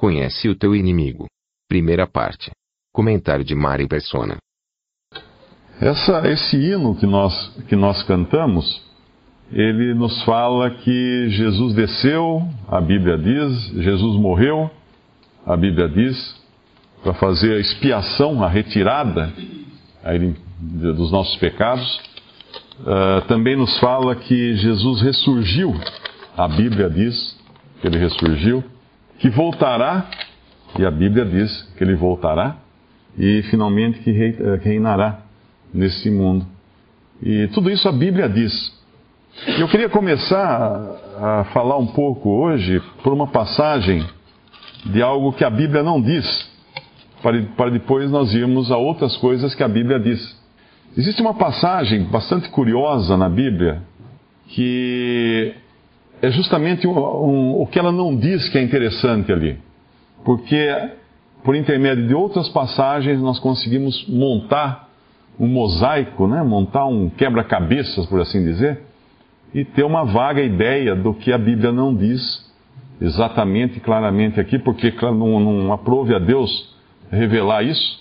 Conhece o teu inimigo. Primeira parte. Comentário de Mari Persona. Essa, esse hino que nós, que nós cantamos, ele nos fala que Jesus desceu, a Bíblia diz, Jesus morreu, a Bíblia diz, para fazer a expiação, a retirada dos nossos pecados. Uh, também nos fala que Jesus ressurgiu, a Bíblia diz que ele ressurgiu, que voltará, e a Bíblia diz que ele voltará, e finalmente que reinará nesse mundo. E tudo isso a Bíblia diz. Eu queria começar a falar um pouco hoje por uma passagem de algo que a Bíblia não diz, para depois nós irmos a outras coisas que a Bíblia diz. Existe uma passagem bastante curiosa na Bíblia que é justamente um, um, o que ela não diz que é interessante ali. Porque por intermédio de outras passagens nós conseguimos montar um mosaico, né? montar um quebra-cabeças, por assim dizer, e ter uma vaga ideia do que a Bíblia não diz exatamente e claramente aqui, porque não, não aprove a Deus revelar isso,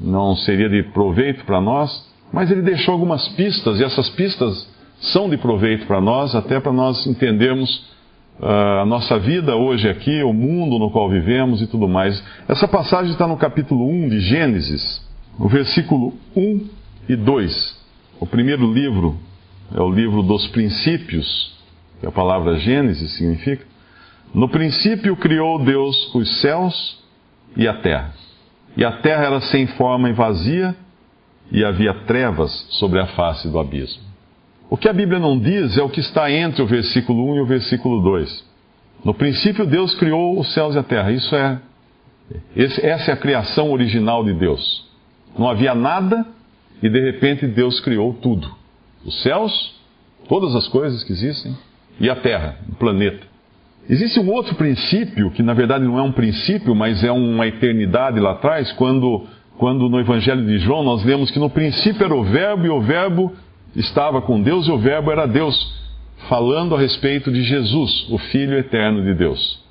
não seria de proveito para nós, mas ele deixou algumas pistas, e essas pistas são de proveito para nós, até para nós entendermos uh, a nossa vida hoje aqui, o mundo no qual vivemos e tudo mais. Essa passagem está no capítulo 1 de Gênesis, no versículo 1 e 2. O primeiro livro é o livro dos princípios, que a palavra Gênesis significa. No princípio criou Deus os céus e a terra. E a terra era sem forma e vazia, e havia trevas sobre a face do abismo. O que a Bíblia não diz é o que está entre o versículo 1 e o versículo 2. No princípio, Deus criou os céus e a terra. Isso é. essa é a criação original de Deus. Não havia nada e de repente Deus criou tudo: os céus, todas as coisas que existem, e a terra, o planeta. Existe um outro princípio, que na verdade não é um princípio, mas é uma eternidade lá atrás, quando, quando no Evangelho de João nós lemos que no princípio era o Verbo e o Verbo estava com Deus e o Verbo era Deus, falando a respeito de Jesus, o Filho eterno de Deus.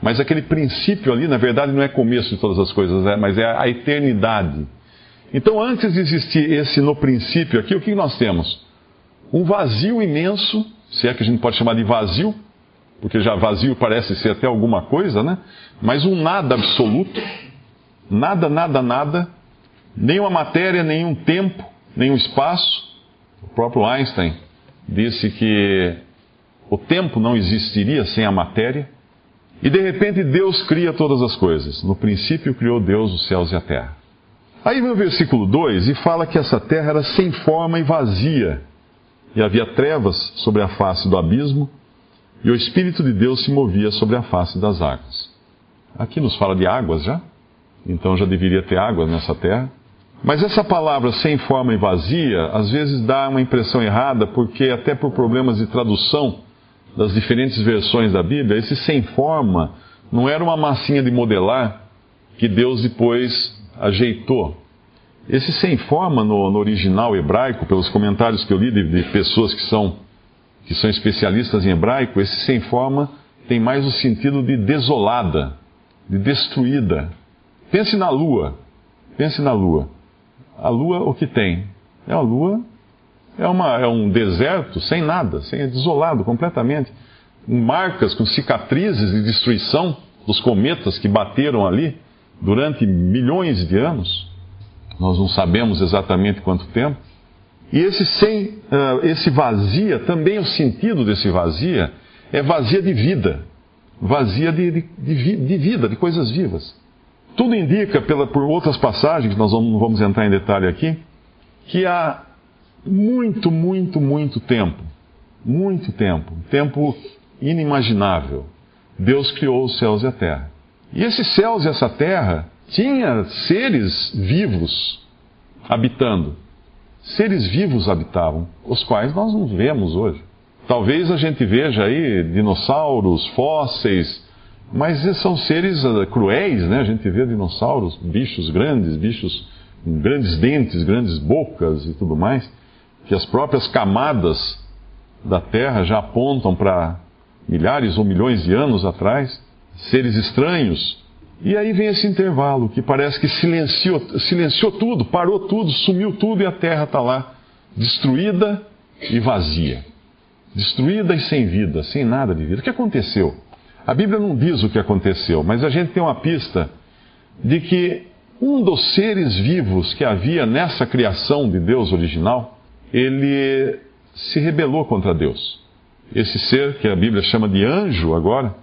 Mas aquele princípio ali, na verdade, não é começo de todas as coisas, é, mas é a eternidade. Então, antes de existir esse no princípio aqui, o que nós temos? Um vazio imenso, se é que a gente pode chamar de vazio, porque já vazio parece ser até alguma coisa, né? Mas um nada absoluto, nada, nada, nada, nenhuma matéria, nenhum tempo, nenhum espaço. O próprio Einstein disse que o tempo não existiria sem a matéria. E de repente Deus cria todas as coisas. No princípio criou Deus os céus e a terra. Aí vem o versículo 2 e fala que essa terra era sem forma e vazia, e havia trevas sobre a face do abismo, e o Espírito de Deus se movia sobre a face das águas. Aqui nos fala de águas já, então já deveria ter águas nessa terra. Mas essa palavra sem forma e vazia, às vezes dá uma impressão errada, porque até por problemas de tradução das diferentes versões da Bíblia, esse sem forma não era uma massinha de modelar que Deus depois ajeitou. Esse sem forma no, no original hebraico, pelos comentários que eu li de, de, pessoas que são, que são especialistas em hebraico, esse sem forma tem mais o sentido de desolada, de destruída. Pense na lua. Pense na lua. A lua, o que tem? É a lua, é, uma, é um deserto sem nada, sem, é desolado completamente. Marcas com cicatrizes de destruição dos cometas que bateram ali durante milhões de anos, nós não sabemos exatamente quanto tempo. E esse, sem, uh, esse vazia, também o sentido desse vazia é vazia de vida, vazia de, de, de, de vida, de coisas vivas. Tudo indica, pela, por outras passagens, nós não vamos entrar em detalhe aqui, que há muito, muito, muito tempo, muito tempo, tempo inimaginável, Deus criou os céus e a terra. E esses céus e essa terra tinha seres vivos habitando. Seres vivos habitavam, os quais nós não vemos hoje. Talvez a gente veja aí dinossauros, fósseis, mas são seres ah, cruéis, né? A gente vê dinossauros, bichos grandes, bichos com grandes dentes, grandes bocas e tudo mais, que as próprias camadas da Terra já apontam para milhares ou milhões de anos atrás, seres estranhos. E aí vem esse intervalo que parece que silenciou, silenciou tudo, parou tudo, sumiu tudo e a Terra está lá, destruída e vazia. Destruída e sem vida, sem nada de vida. O que aconteceu? A Bíblia não diz o que aconteceu, mas a gente tem uma pista de que um dos seres vivos que havia nessa criação de Deus original, ele se rebelou contra Deus. Esse ser que a Bíblia chama de anjo agora,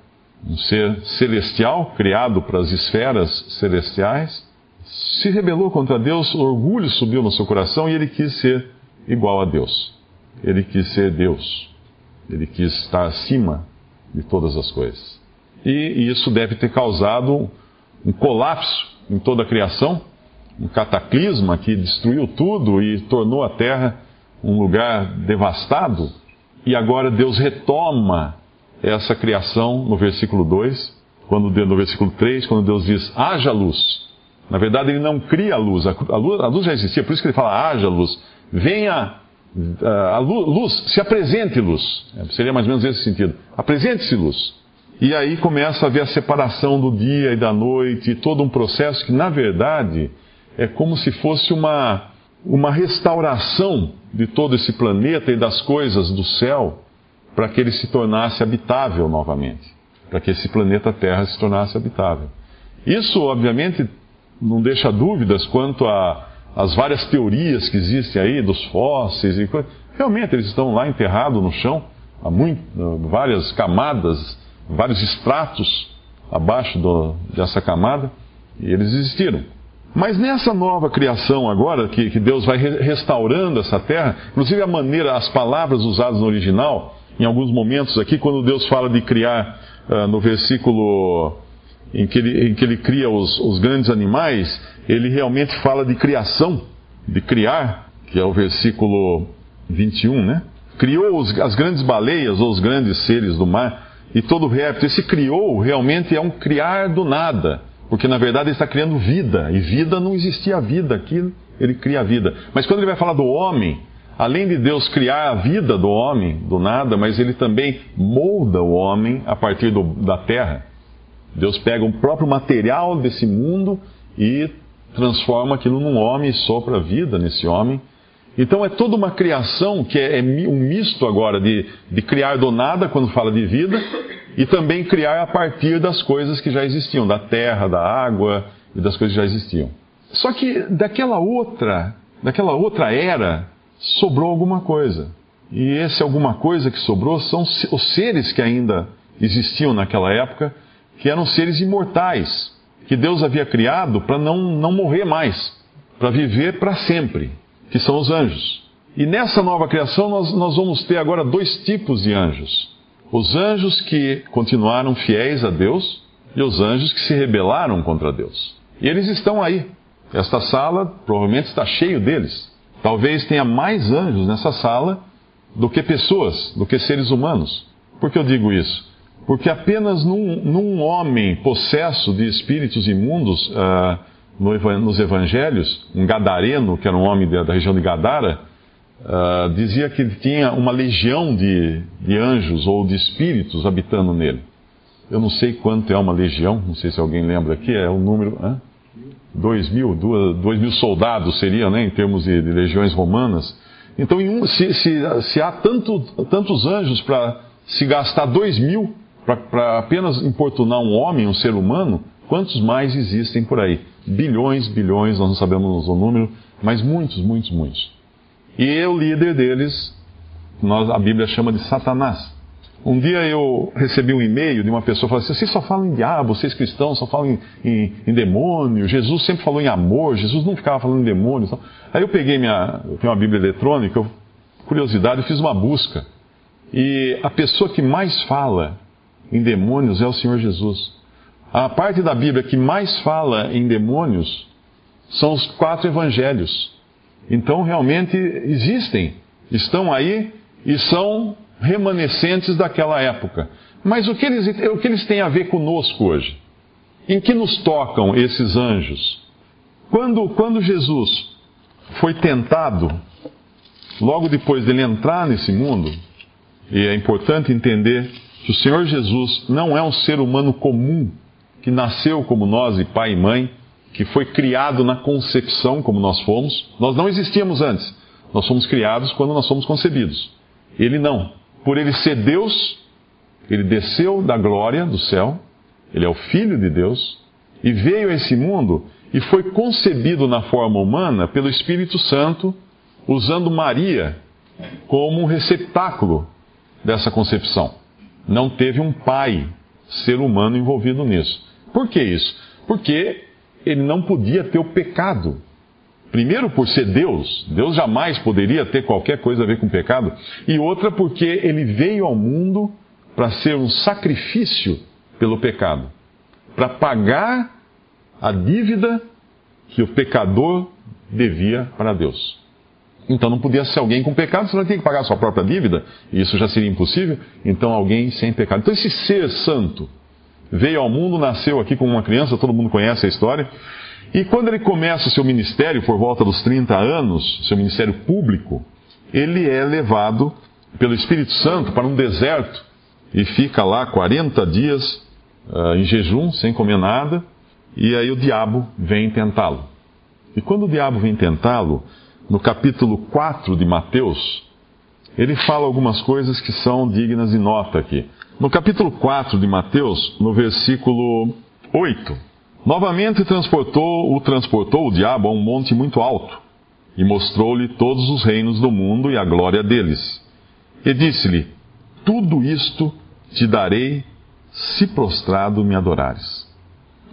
um ser celestial, criado para as esferas celestiais, se rebelou contra Deus, o orgulho subiu no seu coração e ele quis ser igual a Deus. Ele quis ser Deus. Ele quis estar acima de todas as coisas. E isso deve ter causado um colapso em toda a criação, um cataclisma que destruiu tudo e tornou a terra um lugar devastado. E agora Deus retoma essa criação no versículo 2, quando no versículo 3, quando Deus diz: haja luz. Na verdade, ele não cria a luz, a luz, a luz já existia, por isso que ele fala: haja luz. Venha a luz, se apresente luz. É, seria mais ou menos esse sentido. Apresente-se luz. E aí começa a haver a separação do dia e da noite, todo um processo que, na verdade, é como se fosse uma, uma restauração de todo esse planeta e das coisas do céu para que ele se tornasse habitável novamente, para que esse planeta Terra se tornasse habitável. Isso, obviamente, não deixa dúvidas quanto às várias teorias que existem aí dos fósseis e Realmente, eles estão lá enterrados no chão, há muito, várias camadas vários estratos abaixo do, dessa camada, e eles existiram. Mas nessa nova criação agora, que, que Deus vai re restaurando essa terra, inclusive a maneira, as palavras usadas no original, em alguns momentos aqui, quando Deus fala de criar, uh, no versículo em que ele, em que ele cria os, os grandes animais, ele realmente fala de criação, de criar, que é o versículo 21, né? Criou os, as grandes baleias ou os grandes seres do mar e todo réptil. Esse criou realmente é um criar do nada, porque na verdade ele está criando vida, e vida não existia vida aqui, ele cria vida. Mas quando ele vai falar do homem, além de Deus criar a vida do homem do nada, mas ele também molda o homem a partir do, da terra. Deus pega o próprio material desse mundo e transforma aquilo num homem e sopra vida nesse homem então é toda uma criação que é, é um misto agora de, de criar do nada, quando fala de vida, e também criar a partir das coisas que já existiam, da terra, da água e das coisas que já existiam. Só que daquela outra, daquela outra era, sobrou alguma coisa. E esse alguma coisa que sobrou são os seres que ainda existiam naquela época, que eram seres imortais, que Deus havia criado para não, não morrer mais, para viver para sempre que são os anjos. E nessa nova criação nós, nós vamos ter agora dois tipos de anjos: os anjos que continuaram fiéis a Deus e os anjos que se rebelaram contra Deus. E eles estão aí. Esta sala provavelmente está cheio deles. Talvez tenha mais anjos nessa sala do que pessoas, do que seres humanos. Por que eu digo isso? Porque apenas num, num homem possesso de espíritos imundos, uh, nos evangelhos, um gadareno, que era um homem da, região de Gadara, uh, dizia que ele tinha uma legião de, de anjos ou de espíritos habitando nele. Eu não sei quanto é uma legião, não sei se alguém lembra aqui, é um número. Hã? Dois mil, duas, dois mil soldados seriam, né, em termos de, de legiões romanas. Então, um, se, se, se, há tanto, tantos anjos para se gastar dois mil para apenas importunar um homem, um ser humano, quantos mais existem por aí? bilhões, bilhões, nós não sabemos o número, mas muitos, muitos, muitos. E o líder deles, nós, a Bíblia chama de Satanás. Um dia eu recebi um e-mail de uma pessoa falando assim: vocês só falam em diabo, vocês cristãos só falam em, em, em demônio, Jesus sempre falou em amor, Jesus não ficava falando em demônio. Aí eu peguei minha, eu uma Bíblia eletrônica, eu, curiosidade, eu fiz uma busca E a pessoa que mais fala em demônios é o Senhor Jesus. A parte da Bíblia que mais fala em demônios são os quatro evangelhos. Então, realmente existem, estão aí e são remanescentes daquela época. Mas o que eles, o que eles têm a ver conosco hoje? Em que nos tocam esses anjos? Quando, quando Jesus foi tentado, logo depois dele entrar nesse mundo, e é importante entender que o Senhor Jesus não é um ser humano comum, que nasceu como nós, e pai e mãe, que foi criado na concepção como nós fomos. Nós não existíamos antes. Nós fomos criados quando nós fomos concebidos. Ele não. Por ele ser Deus, ele desceu da glória do céu, ele é o Filho de Deus, e veio a esse mundo e foi concebido na forma humana pelo Espírito Santo, usando Maria como um receptáculo dessa concepção. Não teve um pai, ser humano, envolvido nisso. Por que isso? Porque ele não podia ter o pecado. Primeiro, por ser Deus, Deus jamais poderia ter qualquer coisa a ver com pecado. E outra, porque ele veio ao mundo para ser um sacrifício pelo pecado para pagar a dívida que o pecador devia para Deus. Então não podia ser alguém com pecado, senão tinha que pagar a sua própria dívida, e isso já seria impossível. Então alguém sem pecado. Então esse ser santo veio ao mundo, nasceu aqui como uma criança, todo mundo conhece a história. E quando ele começa o seu ministério, por volta dos 30 anos, seu ministério público, ele é levado pelo Espírito Santo para um deserto e fica lá 40 dias uh, em jejum, sem comer nada, e aí o diabo vem tentá-lo. E quando o diabo vem tentá-lo, no capítulo 4 de Mateus, ele fala algumas coisas que são dignas de nota aqui. No capítulo 4 de Mateus, no versículo 8, novamente transportou, o transportou o diabo a um monte muito alto e mostrou-lhe todos os reinos do mundo e a glória deles. E disse-lhe: Tudo isto te darei se prostrado me adorares.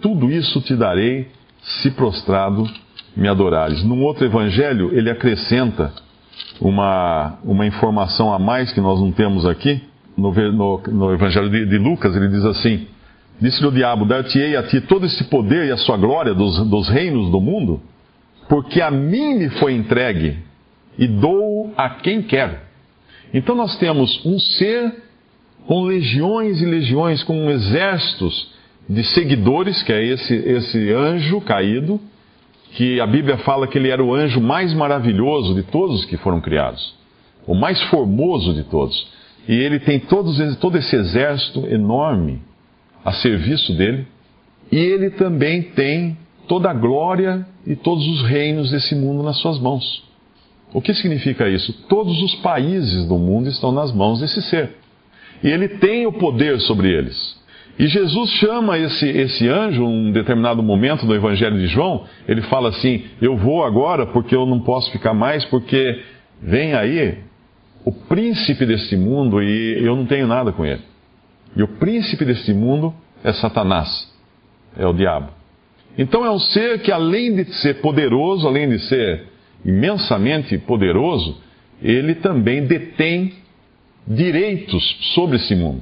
Tudo isso te darei se prostrado me adorares. Num outro evangelho, ele acrescenta uma, uma informação a mais que nós não temos aqui no, no, no Evangelho de, de, Lucas, ele diz assim: Disse-lhe o diabo: Dar-te-ei a ti todo esse poder e a sua glória dos, dos reinos do mundo, porque a mim me foi entregue e dou a quem quero. Então nós temos um ser com legiões e legiões, com exércitos de seguidores, que é esse, esse anjo caído, que a Bíblia fala que ele era o anjo mais maravilhoso de todos que foram criados, o mais formoso de todos. E ele tem todos, todo esse exército enorme a serviço dele. E ele também tem toda a glória e todos os reinos desse mundo nas suas mãos. O que significa isso? Todos os países do mundo estão nas mãos desse ser. E ele tem o poder sobre eles. E Jesus chama esse, esse anjo, um determinado momento do Evangelho de João, ele fala assim: Eu vou agora porque eu não posso ficar mais, porque vem aí o príncipe deste mundo e eu não tenho nada com ele. E o príncipe deste mundo é Satanás, é o diabo. Então é um ser que, além de ser poderoso, além de ser imensamente poderoso, ele também detém direitos sobre esse mundo.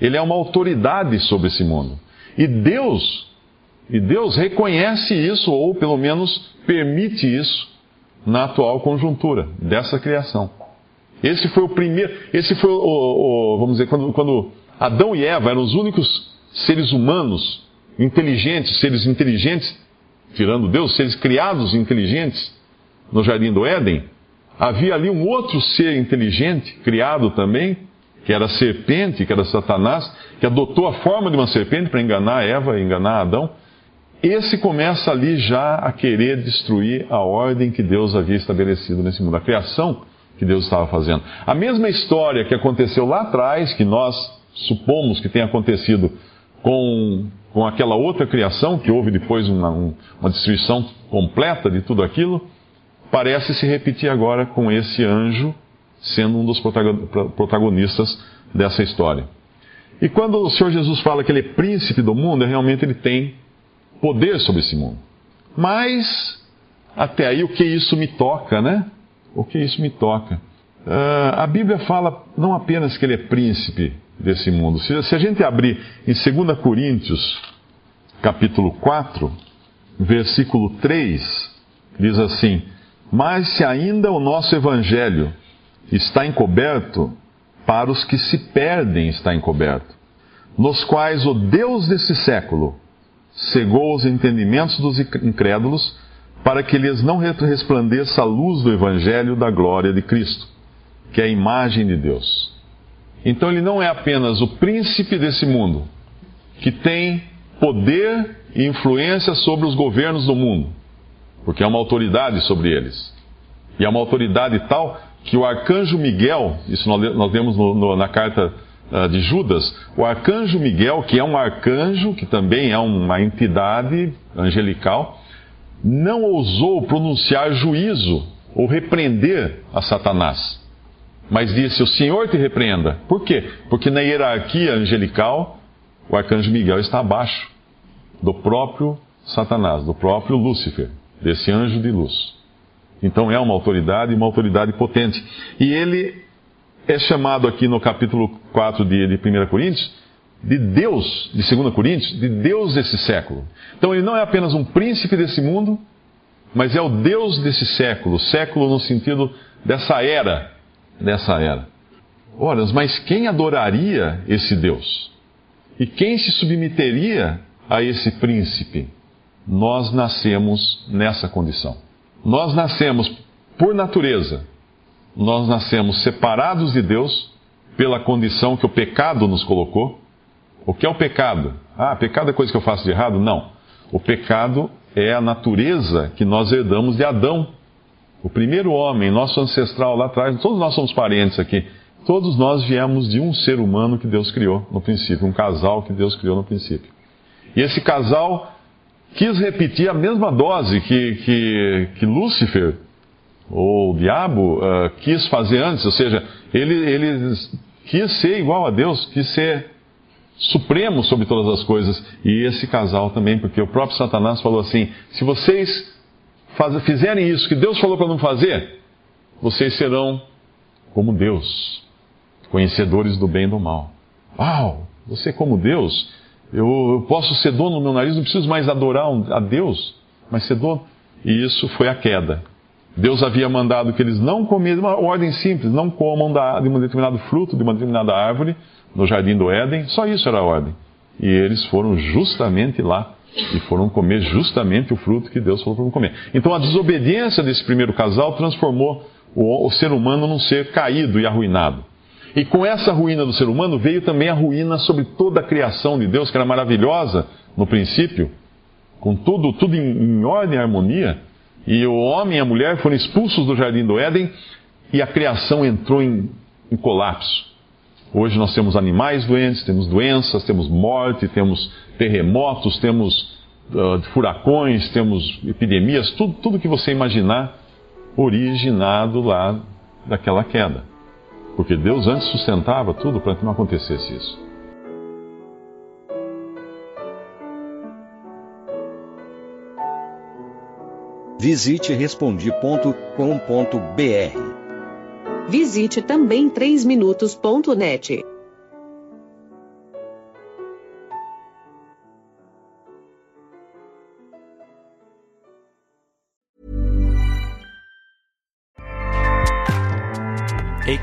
Ele é uma autoridade sobre esse mundo. E Deus, e Deus reconhece isso, ou pelo menos permite isso, na atual conjuntura dessa criação. Esse foi o primeiro, esse foi o, o vamos dizer, quando, quando Adão e Eva eram os únicos seres humanos inteligentes, seres inteligentes, tirando Deus, seres criados inteligentes no jardim do Éden, havia ali um outro ser inteligente, criado também, que era a serpente, que era Satanás, que adotou a forma de uma serpente para enganar Eva, enganar Adão. Esse começa ali já a querer destruir a ordem que Deus havia estabelecido nesse mundo. A criação que Deus estava fazendo. A mesma história que aconteceu lá atrás, que nós supomos que tenha acontecido com, com aquela outra criação, que houve depois uma, uma destruição completa de tudo aquilo, parece se repetir agora com esse anjo sendo um dos protagonistas dessa história. E quando o Senhor Jesus fala que ele é príncipe do mundo, realmente ele tem poder sobre esse mundo. Mas, até aí, o que isso me toca, né? o que isso me toca. Uh, a Bíblia fala não apenas que ele é príncipe desse mundo. Se, se a gente abrir em 2 Coríntios, capítulo 4, versículo 3, diz assim: Mas se ainda o nosso evangelho está encoberto, para os que se perdem está encoberto, nos quais o Deus desse século cegou os entendimentos dos incrédulos, para que lhes não resplandeça a luz do evangelho da glória de Cristo, que é a imagem de Deus. Então ele não é apenas o príncipe desse mundo, que tem poder e influência sobre os governos do mundo, porque é uma autoridade sobre eles. E é uma autoridade tal que o arcanjo Miguel, isso nós vemos no, no, na carta uh, de Judas, o arcanjo Miguel, que é um arcanjo, que também é uma entidade angelical, não ousou pronunciar juízo ou repreender a Satanás, mas disse: O Senhor te repreenda. Por quê? Porque na hierarquia angelical, o arcanjo Miguel está abaixo do próprio Satanás, do próprio Lúcifer, desse anjo de luz. Então é uma autoridade, uma autoridade potente. E ele é chamado aqui no capítulo 4 de, de 1 Coríntios de Deus, de 2 Coríntios, de Deus desse século. Então ele não é apenas um príncipe desse mundo, mas é o Deus desse século, século no sentido dessa era, dessa era. Ora, mas quem adoraria esse Deus? E quem se submeteria a esse príncipe? Nós nascemos nessa condição. Nós nascemos por natureza, nós nascemos separados de Deus pela condição que o pecado nos colocou. O que é o pecado? Ah, pecado é coisa que eu faço de errado? Não. O pecado é a natureza que nós herdamos de Adão. O primeiro homem, nosso ancestral lá atrás, todos nós somos parentes aqui. Todos nós viemos de um ser humano que Deus criou no princípio, um casal que Deus criou no princípio. E esse casal quis repetir a mesma dose que, que, que Lúcifer, ou o diabo, uh, quis fazer antes, ou seja, ele, ele quis ser igual a Deus, quis ser supremo sobre todas as coisas. E esse casal também, porque o próprio Satanás falou assim: se vocês faz, fizerem isso que Deus falou para não fazer, vocês serão como Deus, conhecedores do bem e do mal. Uau! Você como Deus? Eu, posso ser dono do meu nariz, não preciso mais adorar a Deus, mas ser dono. E isso foi a queda. Deus havia mandado que eles não comessem, uma ordem simples, não comam de um determinado fruto, de uma determinada árvore, no jardim do Éden, só isso era a ordem. E eles foram justamente lá e foram comer justamente o fruto que Deus falou para comer. Então a desobediência desse primeiro casal transformou o, o ser humano num ser caído e arruinado. E com essa ruína do ser humano veio também a ruína sobre toda a criação de Deus, que era maravilhosa no princípio, com tudo, tudo em, em ordem e harmonia. E o homem e a mulher foram expulsos do jardim do Éden e a criação entrou em, em colapso. Hoje nós temos animais doentes, temos doenças, temos morte, temos terremotos, temos uh, furacões, temos epidemias, tudo, tudo que você imaginar originado lá daquela queda. Porque Deus antes sustentava tudo para que não acontecesse isso. Visite respondi.com.br. Visite também 3minutos.net.